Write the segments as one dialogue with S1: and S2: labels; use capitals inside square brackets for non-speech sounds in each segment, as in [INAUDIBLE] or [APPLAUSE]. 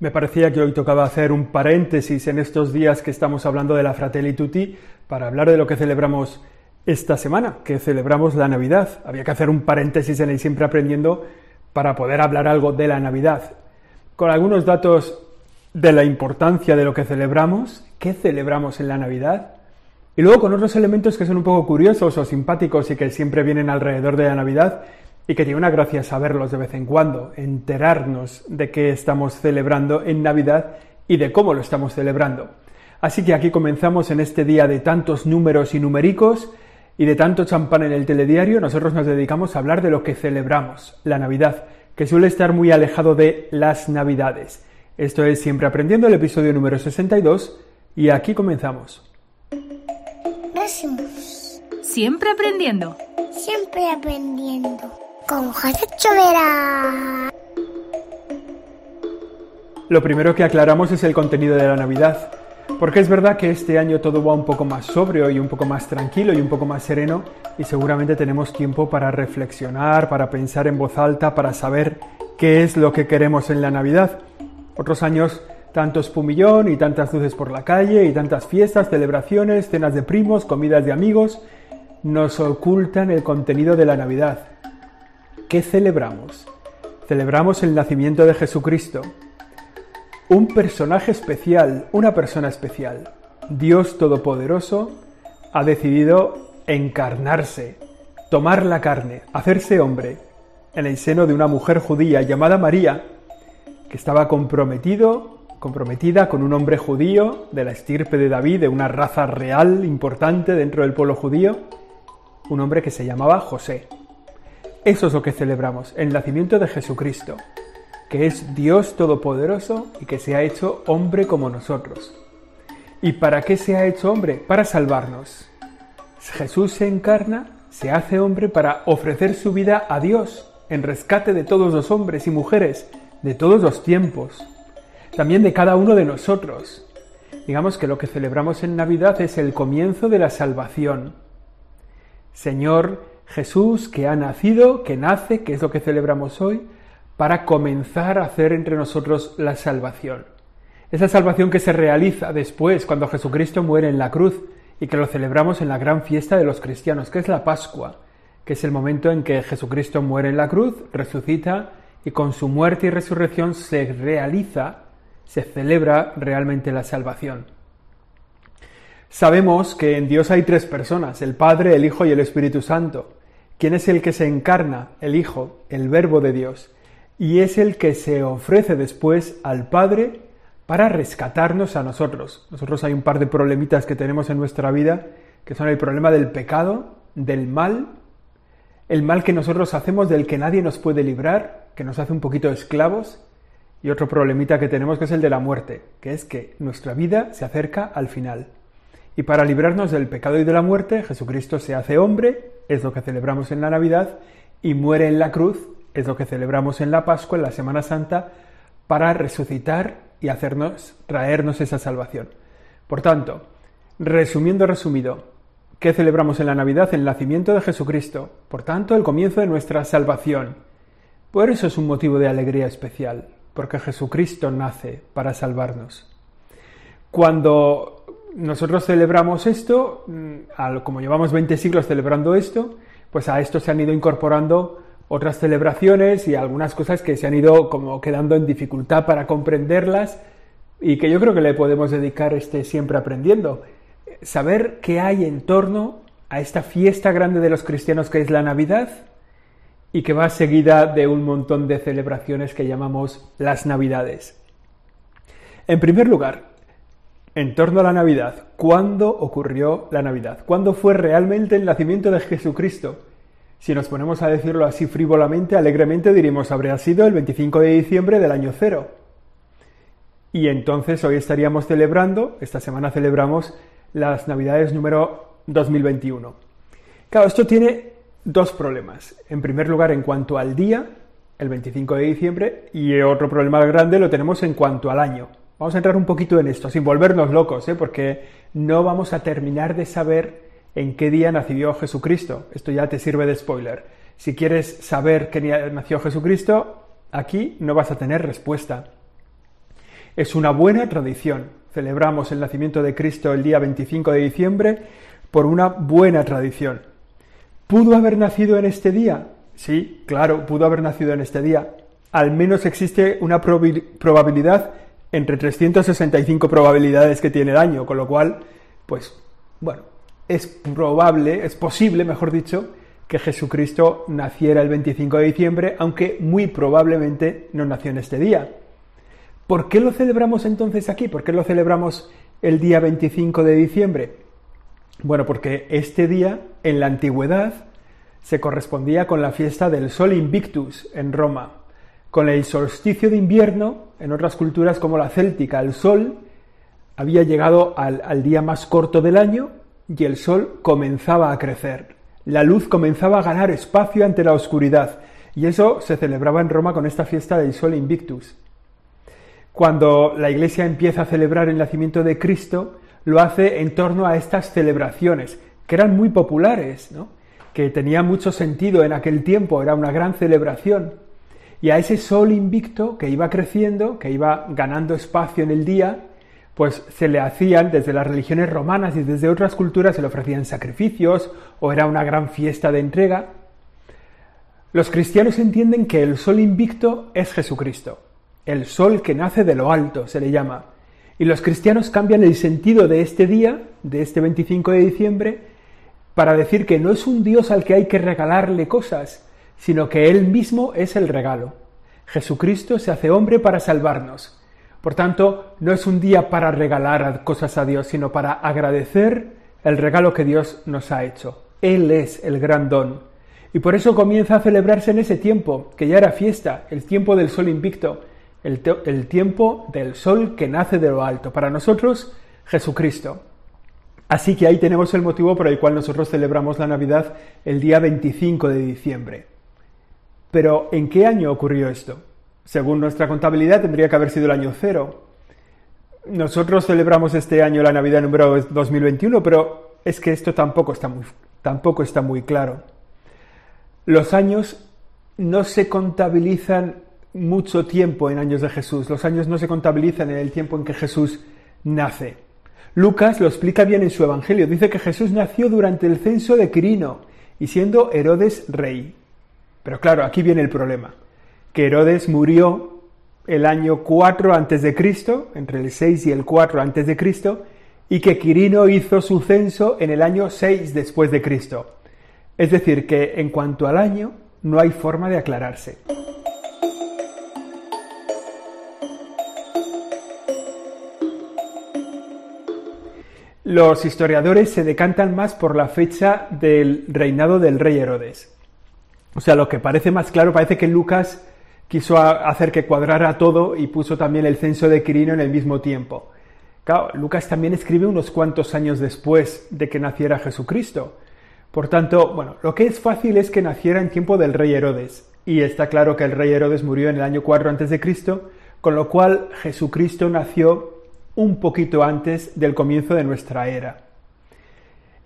S1: Me parecía que hoy tocaba hacer un paréntesis en estos días que estamos hablando de la Fratelli Tutti para hablar de lo que celebramos esta semana, que celebramos la Navidad. Había que hacer un paréntesis en el Siempre Aprendiendo para poder hablar algo de la Navidad. Con algunos datos de la importancia de lo que celebramos, qué celebramos en la Navidad, y luego con otros elementos que son un poco curiosos o simpáticos y que siempre vienen alrededor de la Navidad, y que tiene una gracia saberlos de vez en cuando, enterarnos de qué estamos celebrando en Navidad y de cómo lo estamos celebrando. Así que aquí comenzamos en este día de tantos números y numericos y de tanto champán en el telediario, nosotros nos dedicamos a hablar de lo que celebramos, la Navidad, que suele estar muy alejado de las Navidades. Esto es Siempre Aprendiendo, el episodio número 62, y aquí comenzamos.
S2: Siempre aprendiendo.
S3: Siempre aprendiendo con José Chovera.
S1: Lo primero que aclaramos es el contenido de la Navidad, porque es verdad que este año todo va un poco más sobrio y un poco más tranquilo y un poco más sereno y seguramente tenemos tiempo para reflexionar, para pensar en voz alta, para saber qué es lo que queremos en la Navidad. Otros años tanto espumillón y tantas luces por la calle y tantas fiestas, celebraciones, cenas de primos, comidas de amigos, nos ocultan el contenido de la Navidad. ¿Qué celebramos? Celebramos el nacimiento de Jesucristo, un personaje especial, una persona especial. Dios Todopoderoso ha decidido encarnarse, tomar la carne, hacerse hombre, en el seno de una mujer judía llamada María, que estaba comprometido, comprometida con un hombre judío de la estirpe de David, de una raza real importante dentro del pueblo judío, un hombre que se llamaba José. Eso es lo que celebramos, el nacimiento de Jesucristo, que es Dios Todopoderoso y que se ha hecho hombre como nosotros. ¿Y para qué se ha hecho hombre? Para salvarnos. Jesús se encarna, se hace hombre para ofrecer su vida a Dios en rescate de todos los hombres y mujeres, de todos los tiempos, también de cada uno de nosotros. Digamos que lo que celebramos en Navidad es el comienzo de la salvación. Señor, Jesús que ha nacido, que nace, que es lo que celebramos hoy, para comenzar a hacer entre nosotros la salvación. Esa salvación que se realiza después, cuando Jesucristo muere en la cruz y que lo celebramos en la gran fiesta de los cristianos, que es la Pascua, que es el momento en que Jesucristo muere en la cruz, resucita y con su muerte y resurrección se realiza, se celebra realmente la salvación. Sabemos que en Dios hay tres personas, el Padre, el Hijo y el Espíritu Santo. ¿Quién es el que se encarna? El Hijo, el Verbo de Dios. Y es el que se ofrece después al Padre para rescatarnos a nosotros. Nosotros hay un par de problemitas que tenemos en nuestra vida, que son el problema del pecado, del mal, el mal que nosotros hacemos del que nadie nos puede librar, que nos hace un poquito esclavos, y otro problemita que tenemos que es el de la muerte, que es que nuestra vida se acerca al final. Y para librarnos del pecado y de la muerte, Jesucristo se hace hombre, es lo que celebramos en la Navidad, y muere en la cruz, es lo que celebramos en la Pascua, en la Semana Santa, para resucitar y hacernos, traernos esa salvación. Por tanto, resumiendo resumido, ¿qué celebramos en la Navidad? El nacimiento de Jesucristo, por tanto, el comienzo de nuestra salvación. Por eso es un motivo de alegría especial, porque Jesucristo nace para salvarnos. Cuando nosotros celebramos esto, mm, como llevamos 20 siglos celebrando esto, pues a esto se han ido incorporando otras celebraciones y algunas cosas que se han ido como quedando en dificultad para comprenderlas y que yo creo que le podemos dedicar este siempre aprendiendo. Saber qué hay en torno a esta fiesta grande de los cristianos que es la Navidad y que va seguida de un montón de celebraciones que llamamos las Navidades. En primer lugar, en torno a la Navidad. ¿Cuándo ocurrió la Navidad? ¿Cuándo fue realmente el nacimiento de Jesucristo? Si nos ponemos a decirlo así frívolamente, alegremente, diríamos, habría sido el 25 de diciembre del año cero. Y entonces hoy estaríamos celebrando, esta semana celebramos las Navidades número 2021. Claro, esto tiene dos problemas. En primer lugar, en cuanto al día, el 25 de diciembre, y otro problema grande lo tenemos en cuanto al año. Vamos a entrar un poquito en esto, sin volvernos locos, ¿eh? porque no vamos a terminar de saber en qué día nació Jesucristo. Esto ya te sirve de spoiler. Si quieres saber qué día nació Jesucristo, aquí no vas a tener respuesta. Es una buena tradición. Celebramos el nacimiento de Cristo el día 25 de diciembre por una buena tradición. ¿Pudo haber nacido en este día? Sí, claro, pudo haber nacido en este día. Al menos existe una probabilidad entre 365 probabilidades que tiene el con lo cual, pues, bueno, es probable, es posible, mejor dicho, que Jesucristo naciera el 25 de diciembre, aunque muy probablemente no nació en este día. ¿Por qué lo celebramos entonces aquí? ¿Por qué lo celebramos el día 25 de diciembre? Bueno, porque este día, en la antigüedad, se correspondía con la fiesta del Sol Invictus en Roma. Con el solsticio de invierno, en otras culturas como la céltica, el Sol había llegado al, al día más corto del año y el Sol comenzaba a crecer. La luz comenzaba a ganar espacio ante la oscuridad, y eso se celebraba en Roma con esta fiesta del Sol Invictus. Cuando la Iglesia empieza a celebrar el nacimiento de Cristo, lo hace en torno a estas celebraciones, que eran muy populares, que tenían mucho sentido en aquel tiempo, era una gran celebración. Y a ese sol invicto que iba creciendo, que iba ganando espacio en el día, pues se le hacían desde las religiones romanas y desde otras culturas se le ofrecían sacrificios o era una gran fiesta de entrega. Los cristianos entienden que el sol invicto es Jesucristo, el sol que nace de lo alto se le llama. Y los cristianos cambian el sentido de este día, de este 25 de diciembre, para decir que no es un Dios al que hay que regalarle cosas, sino que Él mismo es el regalo. Jesucristo se hace hombre para salvarnos por tanto, no es un día para regalar cosas a Dios, sino para agradecer el regalo que Dios nos ha hecho. Él es el gran don. Y por eso comienza a celebrarse en ese tiempo, que ya era fiesta, el tiempo del sol invicto, el, tiempo del sol que nace de lo alto. Para nosotros, Jesucristo. Así que ahí tenemos el motivo por el cual nosotros celebramos la Navidad el día 25 de diciembre. Pero, ¿en qué año ocurrió esto? Según nuestra contabilidad tendría que haber sido el año cero. Nosotros celebramos este año la Navidad número 2021, pero es que esto tampoco está muy, tampoco está muy claro. Los años no se contabilizan mucho tiempo en años de Jesús. Los años no se contabilizan en el tiempo en que Jesús nace. Lucas lo explica bien en su Evangelio. Dice que Jesús nació durante el censo de Quirino y siendo Herodes rey. Pero claro, aquí viene el problema que Herodes murió el año 4 antes de Cristo, entre el 6 y el 4 antes de Cristo, y que Quirino hizo su censo en el año 6 después de Cristo. Es decir, que en cuanto al año no hay forma de aclararse. Los historiadores se decantan más por la fecha del reinado del rey Herodes. O sea, lo que parece más claro, parece que Lucas quiso hacer que cuadrara todo y puso también el censo de Quirino en el mismo tiempo. Claro, Lucas también escribe unos cuantos años después de que naciera Jesucristo. Por tanto, bueno, lo que es fácil es que naciera en tiempo del rey Herodes. Y está claro que el rey Herodes murió en el año 4 antes de Cristo, con lo cual Jesucristo nació un poquito antes del comienzo de nuestra era.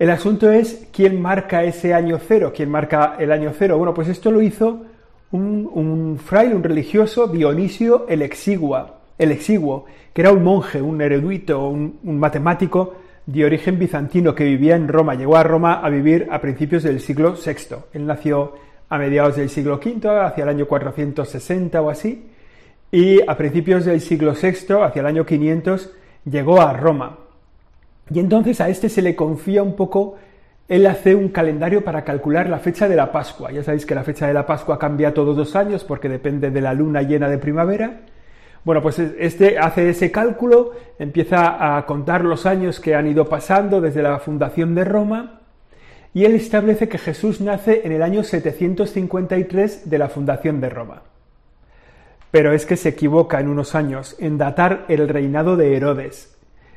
S1: El asunto es quién marca ese año cero, quién marca el año cero. Bueno, pues esto lo hizo un, fraile, un religioso, Dionisio el, Exigua, el Exiguo, que era un monje, un erudito, un, un matemático de origen bizantino que vivía en Roma. Llegó a Roma a vivir a principios del siglo VI. Él nació a mediados del siglo V, hacia el año 460 o así, y a principios del siglo VI, hacia el año 500, llegó a Roma. Y entonces a este se le confía un poco él hace un calendario para calcular la fecha de la Pascua. Ya sabéis que la fecha de la Pascua cambia todos los años porque depende de la luna llena de primavera. Bueno, pues este hace ese cálculo, empieza a contar los años que han ido pasando desde la fundación de Roma y él establece que Jesús nace en el año 753 de la fundación de Roma. Pero es que se equivoca en unos años en datar el reinado de Herodes.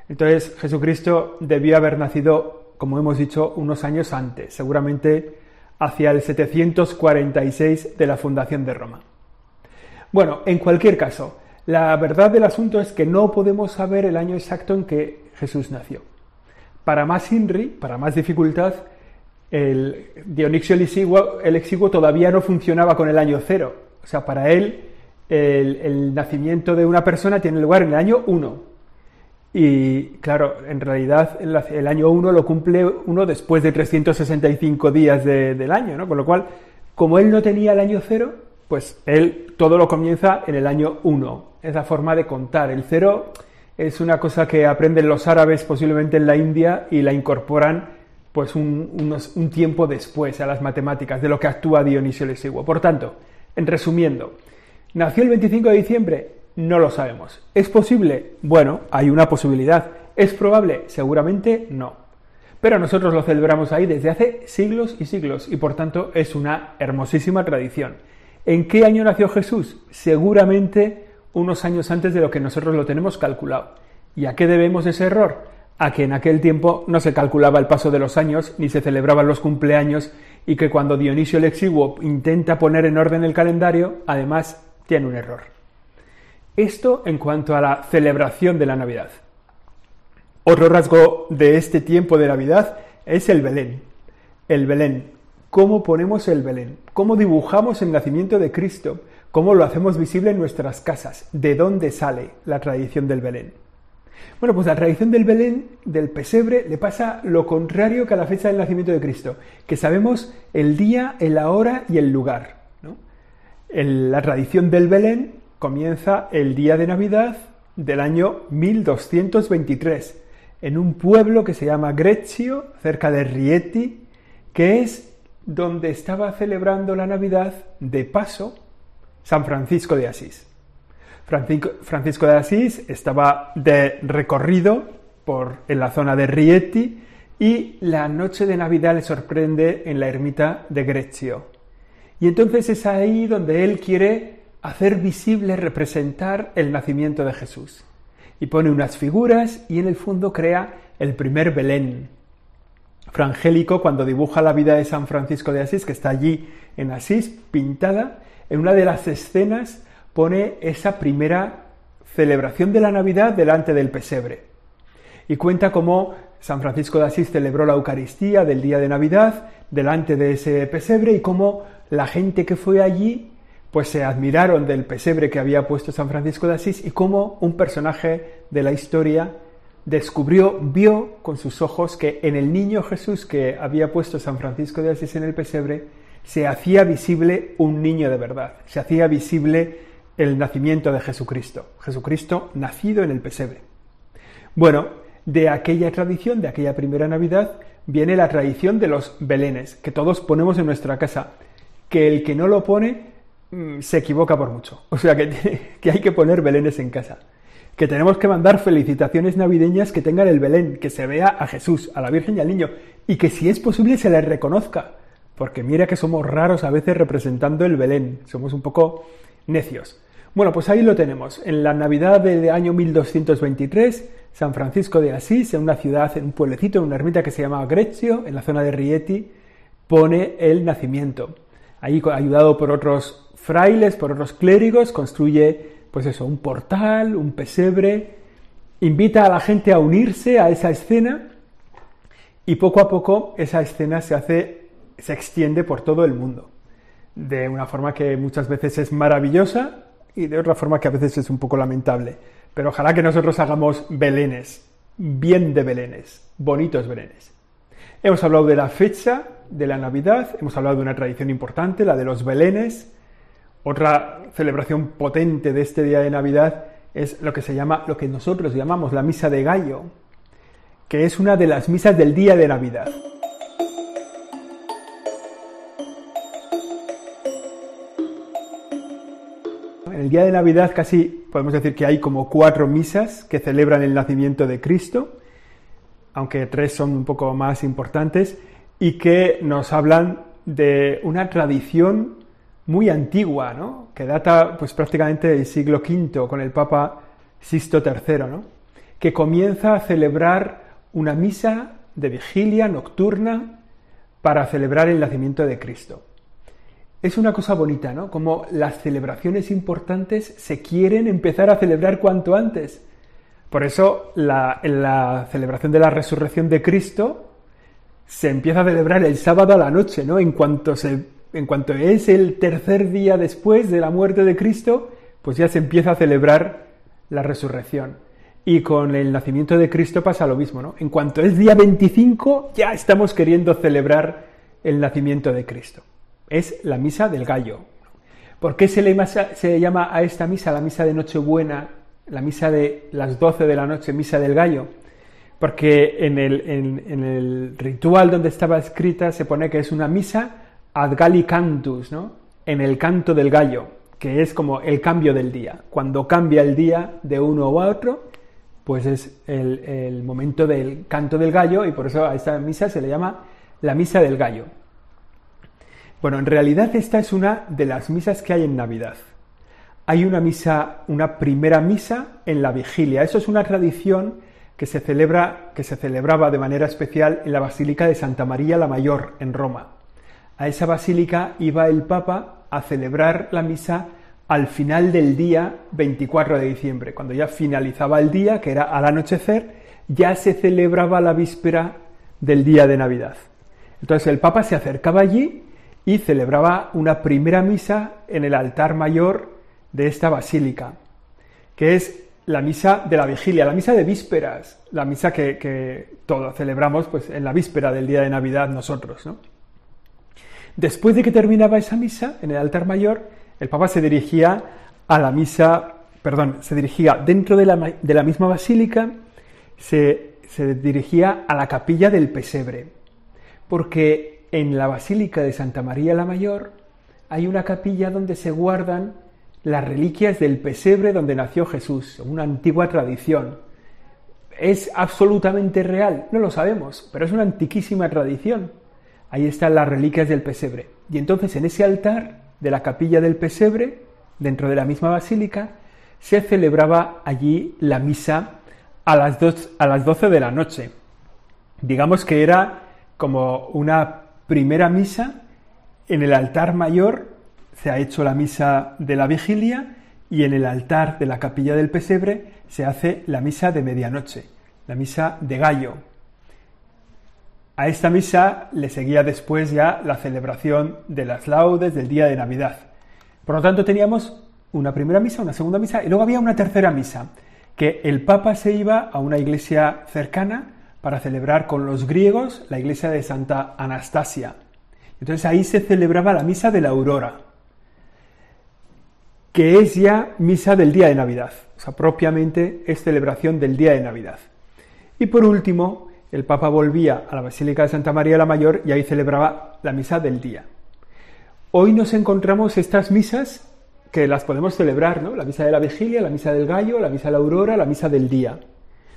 S1: Entonces Jesucristo debió haber nacido como hemos dicho, unos años antes, seguramente hacia el 746 de la fundación de Roma. Bueno, en cualquier caso, la verdad del asunto es que no podemos saber el año exacto en que Jesús nació. Para más INRI, para más dificultad, el Dionisio el exiguo, todavía no funcionaba con el año cero. O sea, para él el, el nacimiento de una persona tiene lugar en el año 1. Y claro, en realidad el, año 1 lo cumple uno después de 365 días de- del año, ¿no? Con lo cual, como él no tenía el año 0, pues él todo lo comienza en el año 1. Es la forma de contar. El 0 es una cosa que aprenden los árabes posiblemente en la India y la incorporan pues un, unos- un tiempo después a las matemáticas de lo que actúa Dionisio el Exiguo. Por tanto, en resumiendo, ¿nació el 25 de diciembre? No lo sabemos. ¿Es posible? Bueno, hay una posibilidad. ¿Es probable? Seguramente no. Pero nosotros lo celebramos ahí desde hace siglos y siglos y por tanto es una hermosísima tradición. ¿En qué año nació Jesús? Seguramente unos años antes de lo que nosotros lo tenemos calculado. ¿Y a qué debemos ese error? A que en aquel tiempo no se calculaba el paso de los años ni se celebraban los cumpleaños y que cuando Dionisio el Exiguo intenta poner en orden el calendario, además tiene un error. Esto en cuanto a la celebración de la Navidad. Otro rasgo de este tiempo de Navidad es el Belén. El Belén. ¿Cómo ponemos el Belén? ¿Cómo dibujamos el nacimiento de Cristo? ¿Cómo lo hacemos visible en nuestras casas? ¿De dónde sale la tradición del Belén? Bueno, pues la tradición del Belén, del pesebre, le pasa lo contrario que a la fecha del nacimiento de Cristo, que sabemos el día, la hora y el lugar. ¿no? La tradición del Belén comienza el día de Navidad del año 1223, en un pueblo que se llama Greccio, cerca de Rieti, que es donde estaba celebrando la Navidad de paso San Francisco de Asís. Francisco, de Asís estaba de recorrido por, en la zona de Rieti y la noche de Navidad le sorprende en la ermita de Greccio. Y entonces es ahí donde él quiere hacer visible, representar el nacimiento de Jesús. Y pone unas figuras y en el fondo crea el primer Belén. Frangélico, cuando dibuja la vida de San Francisco de Asís, que está allí en Asís, pintada, en una de las escenas pone esa primera celebración de la Navidad delante del pesebre. Y cuenta cómo San Francisco de Asís celebró la Eucaristía del día de Navidad delante de ese pesebre y cómo la gente que fue allí pues se admiraron del pesebre que había puesto San Francisco de Asís y cómo un personaje de la historia descubrió, vio con sus ojos que en el niño Jesús que había puesto San Francisco de Asís en el pesebre se hacía visible un niño de verdad, se hacía visible el nacimiento de Jesucristo, Jesucristo nacido en el pesebre. Bueno, de aquella tradición, de aquella primera Navidad, viene la tradición de los belenes, que todos ponemos en nuestra casa, que el que no lo pone se equivoca por mucho. [LAUGHS] O sea, que, que hay que poner belenes en casa. Que tenemos que mandar felicitaciones navideñas que tengan el Belén, que se vea a Jesús, a la Virgen y al niño, y que si es posible se les reconozca. Porque mira que somos raros a veces representando el Belén, somos un poco necios. Bueno, pues ahí lo tenemos. En la Navidad del año 1223, San Francisco de Asís, en una ciudad, en un pueblecito, en una ermita que se llama Greccio, en la zona de Rieti, pone el nacimiento. Ahí, ayudado por otros frailes, por otros clérigos, construye, pues eso, un portal, un pesebre, invita a la gente a unirse a esa escena y poco a poco esa escena se hace, se extiende por todo el mundo. De una forma que muchas veces es maravillosa, y de otra forma que a veces es un poco lamentable. Pero ojalá que nosotros hagamos belenes, bien de belenes, bonitos belenes. Hemos hablado de la fecha de la Navidad, hemos hablado de una tradición importante, la de los belenes. Otra celebración potente de este día de Navidad es lo que se llama, lo que nosotros llamamos la misa de gallo, que es una de las misas del día de Navidad. En el día de Navidad casi podemos decir que hay como cuatro misas que celebran el nacimiento de Cristo, aunque tres son un poco más importantes, y que nos hablan de una tradición muy antigua, ¿no? que data pues, prácticamente del siglo V con el Papa Sisto ¿no? que comienza a celebrar una misa de vigilia nocturna para celebrar el nacimiento de Cristo es una cosa bonita, ¿no? Como las celebraciones importantes se quieren empezar a celebrar cuanto antes. Por eso la, la celebración de la resurrección de Cristo se empieza a celebrar el sábado a la noche, ¿no? En cuanto, se, en cuanto es el tercer día después de la muerte de Cristo, pues ya se empieza a celebrar la resurrección. Y con el nacimiento de Cristo pasa lo mismo, ¿no? En cuanto es día 25, ya estamos queriendo celebrar el nacimiento de Cristo. Es la misa del gallo. ¿Por qué se le llama a esta misa la misa de Nochebuena, la misa de las 12 de la noche, misa del gallo? Porque en el ritual donde estaba escrita se pone que es una misa ad galli cantus, ¿no? En el canto del gallo, que es como el cambio del día. Cuando cambia el día de uno a otro, pues es el, momento del canto del gallo y por eso a esta misa se le llama la misa del gallo. Bueno, en realidad esta es una de las misas que hay en Navidad. Hay una misa, una primera misa en la vigilia. Eso es una tradición que se celebra, que se celebraba de manera especial en la Basílica de Santa María la Mayor en Roma. A esa basílica iba el Papa a celebrar la misa al final del día 24 de diciembre, cuando ya finalizaba el día, que era al anochecer, ya se celebraba la víspera del día de Navidad. Entonces el Papa se acercaba allí y celebraba una primera misa en el altar mayor de esta basílica, que es la misa de la vigilia, la misa de vísperas, la misa que, todos celebramos pues, en la víspera del día de Navidad nosotros. Después de que terminaba esa misa en el altar mayor, el Papa se dirigía a la misa, perdón, se dirigía dentro de la, misma basílica, se, se dirigía a la capilla del pesebre, porque en la basílica de Santa María la Mayor hay una capilla donde se guardan las reliquias del pesebre donde nació Jesús, una antigua tradición. ¿Es absolutamente real? No lo sabemos, pero es una antiquísima tradición. Ahí están las reliquias del pesebre. Y entonces en ese altar de la capilla del pesebre, dentro de la misma basílica, se celebraba allí la misa a las, dos, a las 12 de la noche. Digamos que era como una primera misa en el altar mayor se ha hecho la misa de la vigilia y en el altar de la capilla del pesebre se hace la misa de medianoche, la misa de gallo. A esta misa le seguía después ya la celebración de las laudes del día de Navidad. Por lo tanto, teníamos una primera misa, una segunda misa y luego había una tercera misa, que el Papa se iba a una iglesia cercana para celebrar con los griegos la iglesia de Santa Anastasia. Entonces ahí se celebraba la misa de la aurora, que es ya misa del día de Navidad, o sea, propiamente es celebración del día de Navidad. Y por último, el Papa volvía a la Basílica de Santa María la Mayor y ahí celebraba la misa del día. Hoy nos encontramos estas misas que las podemos celebrar, ¿no? La misa de la vigilia, la misa del gallo, la misa de la aurora, la misa del día.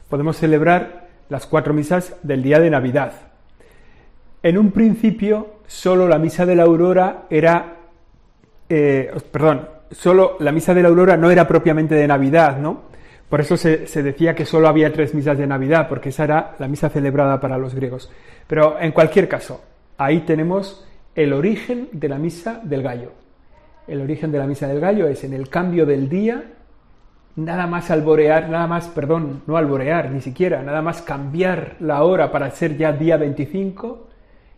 S1: Podemos celebrar las cuatro misas del día de Navidad. En un principio, solo la misa de la aurora era, eh, perdón, solo la misa de la aurora no era propiamente de Navidad, ¿no? Por eso se, decía que solo había tres misas de Navidad, porque esa era la misa celebrada para los griegos. Pero en cualquier caso, ahí tenemos el origen de la misa del gallo. El origen de la misa del gallo es en el cambio del día, nada más alborear, nada más, perdón, no alborear ni siquiera, nada más cambiar la hora para ser ya día 25,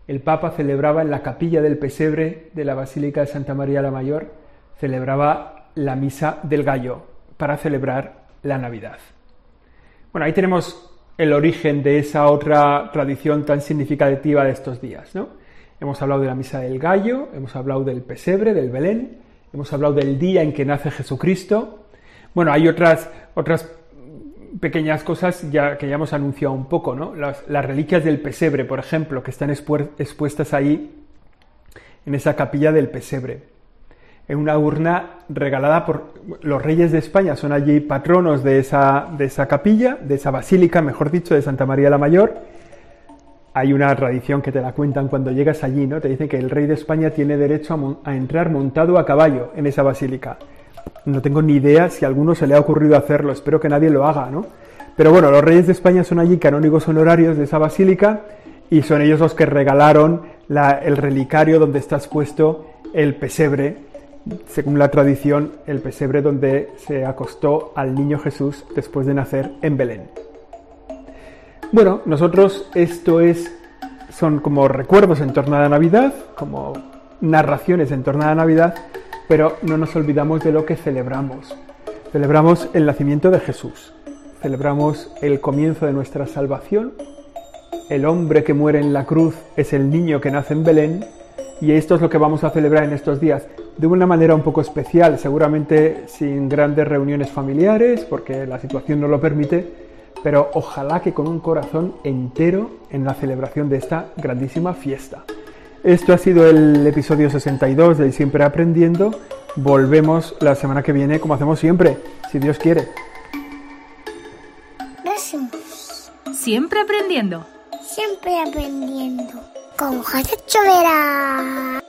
S1: el Papa celebraba en la capilla del pesebre de la Basílica de Santa María la Mayor, celebraba la misa del gallo para celebrar la Navidad. Bueno, ahí tenemos el origen de esa otra tradición tan significativa de estos días, ¿no? Hemos hablado de la misa del gallo, hemos hablado del pesebre, del Belén, hemos hablado del día en que nace Jesucristo. Bueno, hay otras, otras pequeñas cosas ya, que ya hemos anunciado un poco, ¿no? Las, las reliquias del pesebre, por ejemplo, que están expuestas ahí en esa capilla del pesebre en una urna regalada por los reyes de España, son allí patronos de esa, de esa capilla, de esa basílica, mejor dicho, de Santa María la Mayor. Hay una tradición que te la cuentan cuando llegas allí, ¿no? Te dicen que el rey de España tiene derecho a, entrar montado a caballo en esa basílica. No tengo ni idea si a alguno se le ha ocurrido hacerlo, espero que nadie lo haga, ¿no? Pero bueno, los reyes de España son allí canónigos honorarios de esa basílica y son ellos los que regalaron el relicario donde está expuesto el pesebre según la tradición, el pesebre donde se acostó al niño Jesús después de nacer en Belén. Bueno, nosotros esto es son como recuerdos en torno a la Navidad, como narraciones en torno a la Navidad, pero no nos olvidamos de lo que celebramos. Celebramos el nacimiento de Jesús, celebramos el comienzo de nuestra salvación, el hombre que muere en la cruz es el niño que nace en Belén y esto es lo que vamos a celebrar en estos días de una manera un poco especial, seguramente sin grandes reuniones familiares porque la situación no lo permite, pero ojalá que con un corazón entero en la celebración de esta grandísima fiesta. Esto ha sido el episodio 62 de Siempre Aprendiendo. Volvemos la semana que viene como hacemos siempre, si Dios quiere.
S3: Gracias.
S2: Siempre aprendiendo.
S3: Siempre aprendiendo. Con José Chovera.